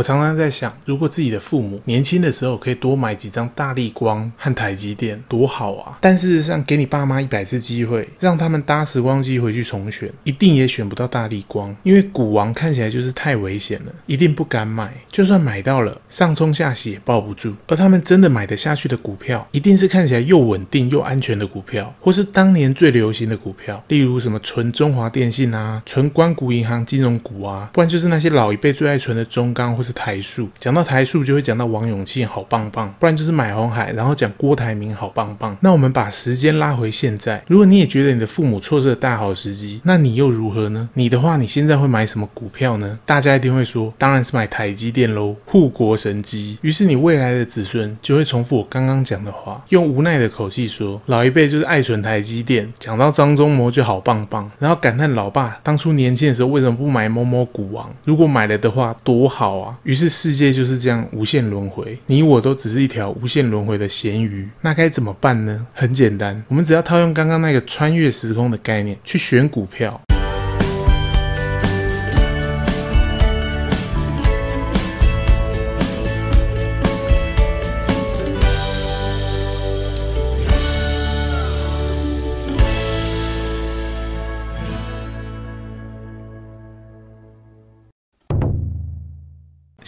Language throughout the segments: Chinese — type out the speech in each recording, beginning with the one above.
我常常在想，如果自己的父母年轻的时候可以多买几张大立光和台积电，多好啊！但事实上，给你爸妈一百次机会，让他们搭时光机回去重选，一定也选不到大立光，因为股王看起来就是太危险了，一定不敢买。就算买到了，上冲下洗也抱不住。而他们真的买得下去的股票，一定是看起来又稳定又安全的股票，或是当年最流行的股票，例如什么纯中华电信啊，纯关谷银行金融股啊，不然就是那些老一辈最爱存的中钢或是台塑。讲到台塑，就会讲到王永庆好棒棒，不然就是买红海，然后讲郭台铭好棒棒。那我们把时间拉回现在，如果你也觉得你的父母错失了大好时机，那你又如何呢？你的话，你现在会买什么股票呢？大家一定会说，当然是买台积电喽，护国神机。于是你未来的子孙就会重复我刚刚讲的话，用无奈的口气说，老一辈就是爱存台积电，讲到张忠谋就好棒棒，然后感叹老爸当初年轻的时候为什么不买某某股王？如果买了的话，多好啊！于是世界就是这样无限轮回，你我都只是一条无限轮回的咸鱼，那该怎么办呢？很简单，我们只要套用刚刚那个穿越时空的概念去选股票。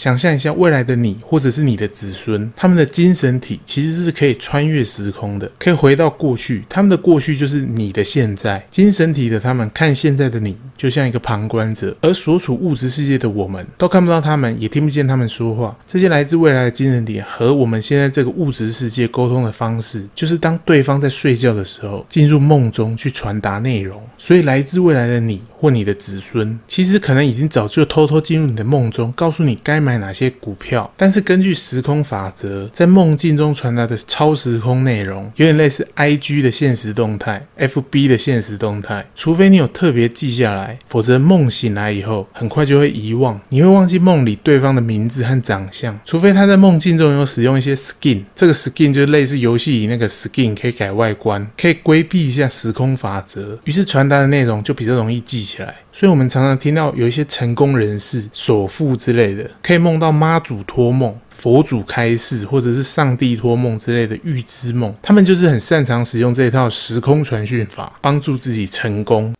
想象一下未来的你，或者是你的子孙，他们的精神体其实是可以穿越时空的，可以回到过去。他们的过去就是你的现在。精神体的他们看现在的你，就像一个旁观者，而所处物质世界的我们都看不到他们，也听不见他们说话。这些来自未来的精神体和我们现在这个物质世界沟通的方式，就是当对方在睡觉的时候，进入梦中去传达内容。所以，来自未来的你或你的子孙，其实可能已经早就偷偷进入你的梦中，告诉你该买。哪些股票？但是根据时空法则，在梦境中传达的超时空内容，有点类似 IG 的现实动态、FB 的现实动态。除非你有特别记下来，否则梦醒来以后，很快就会遗忘。你会忘记梦里对方的名字和长相，除非他在梦境中有使用一些 skin。这个 skin 就类似游戏里那个 skin，可以改外观，可以规避一下时空法则。于是传达的内容就比较容易记起来。所以，我们常常听到有一些成功人士、首富之类的，可以梦到妈祖托梦、佛祖开示，或者是上帝托梦之类的预知梦。他们就是很擅长使用这一套时空传讯法，帮助自己成功。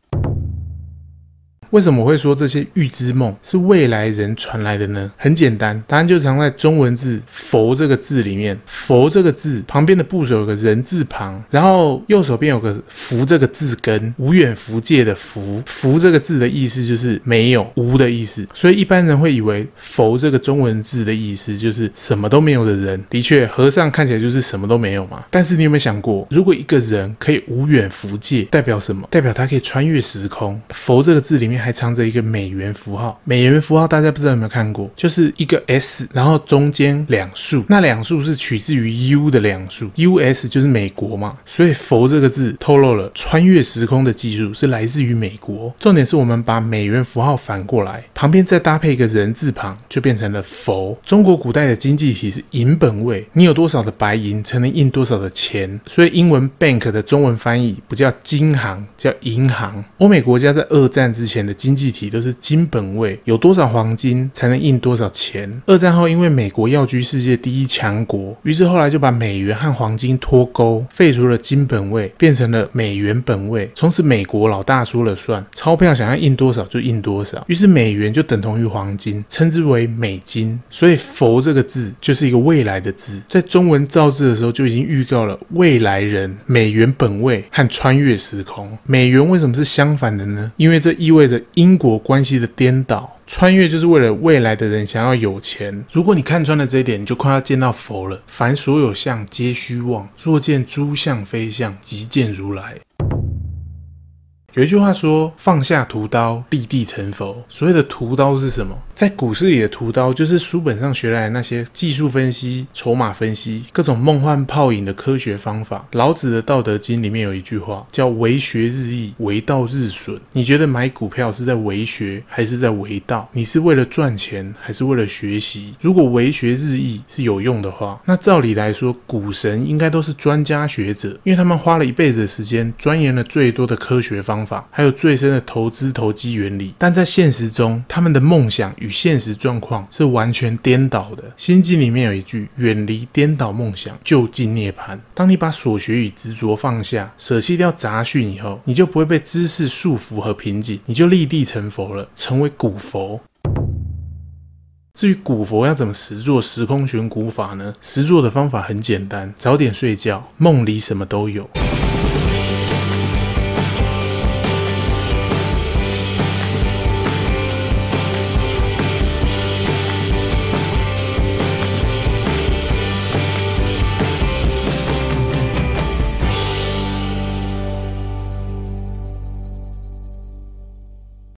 为什么会说这些预知梦是未来人传来的呢？很简单，答案就藏在中文字“佛”这个字里面。“佛”这个字旁边的部首有个人字旁，然后右手边有个“福”这个字根，无远福界的“福”。“福”这个字的意思就是没有、无的意思，所以一般人会以为“佛”这个中文字的意思就是什么都没有的人。的确，和尚看起来就是什么都没有嘛。但是你有没有想过，如果一个人可以无远福界，代表什么？代表他可以穿越时空。“佛”这个字里面。还藏着一个美元符号，美元符号大家不知道有没有看过，就是一个 S，然后中间两竖，那两竖是取自于 U 的两竖，US 就是美国嘛，所以“佛”这个字透露了穿越时空的技术是来自于美国。重点是我们把美元符号反过来，旁边再搭配一个人字旁，就变成了“佛”。中国古代的经济体是银本位，你有多少的白银才能印多少的钱，所以英文 bank 的中文翻译不叫金行，叫银行。欧美国家在二战之前的经济体都是金本位，有多少黄金才能印多少钱。二战后，因为美国要居世界第一强国，于是后来就把美元和黄金脱钩，废除了金本位，变成了美元本位。从此，美国老大说了算，钞票想要印多少就印多少。于是，美元就等同于黄金，称之为美金。所以“佛”这个字就是一个未来的字，在中文造字的时候就已经预告了未来人美元本位和穿越时空。美元为什么是相反的呢？因为这意味着。因果关系的颠倒，穿越就是为了未来的人想要有钱。如果你看穿了这一点，你就快要见到佛了。凡所有相，皆虚妄。若见诸相非相，即见如来。有一句话说：“放下屠刀，立地成佛。”所谓的屠刀是什么？在股市里的屠刀，就是书本上学来的那些技术分析、筹码分析、各种梦幻泡影的科学方法。老子的《道德经》里面有一句话叫“为学日益，为道日损”。你觉得买股票是在为学，还是在为道？你是为了赚钱，还是为了学习？如果为学日益是有用的话，那照理来说，股神应该都是专家学者，因为他们花了一辈子的时间钻研了最多的科学方方法，还有最深的投资投机原理。但在现实中，他们的梦想与现实状况是完全颠倒的。《心经》里面有一句：“远离颠倒梦想，就近涅槃。”当你把所学与执着放下，舍弃掉杂讯以后，你就不会被知识束缚和瓶颈，你就立地成佛了，成为古佛。至于古佛要怎么实作时空选古法呢？实作的方法很简单，早点睡觉，梦里什么都有。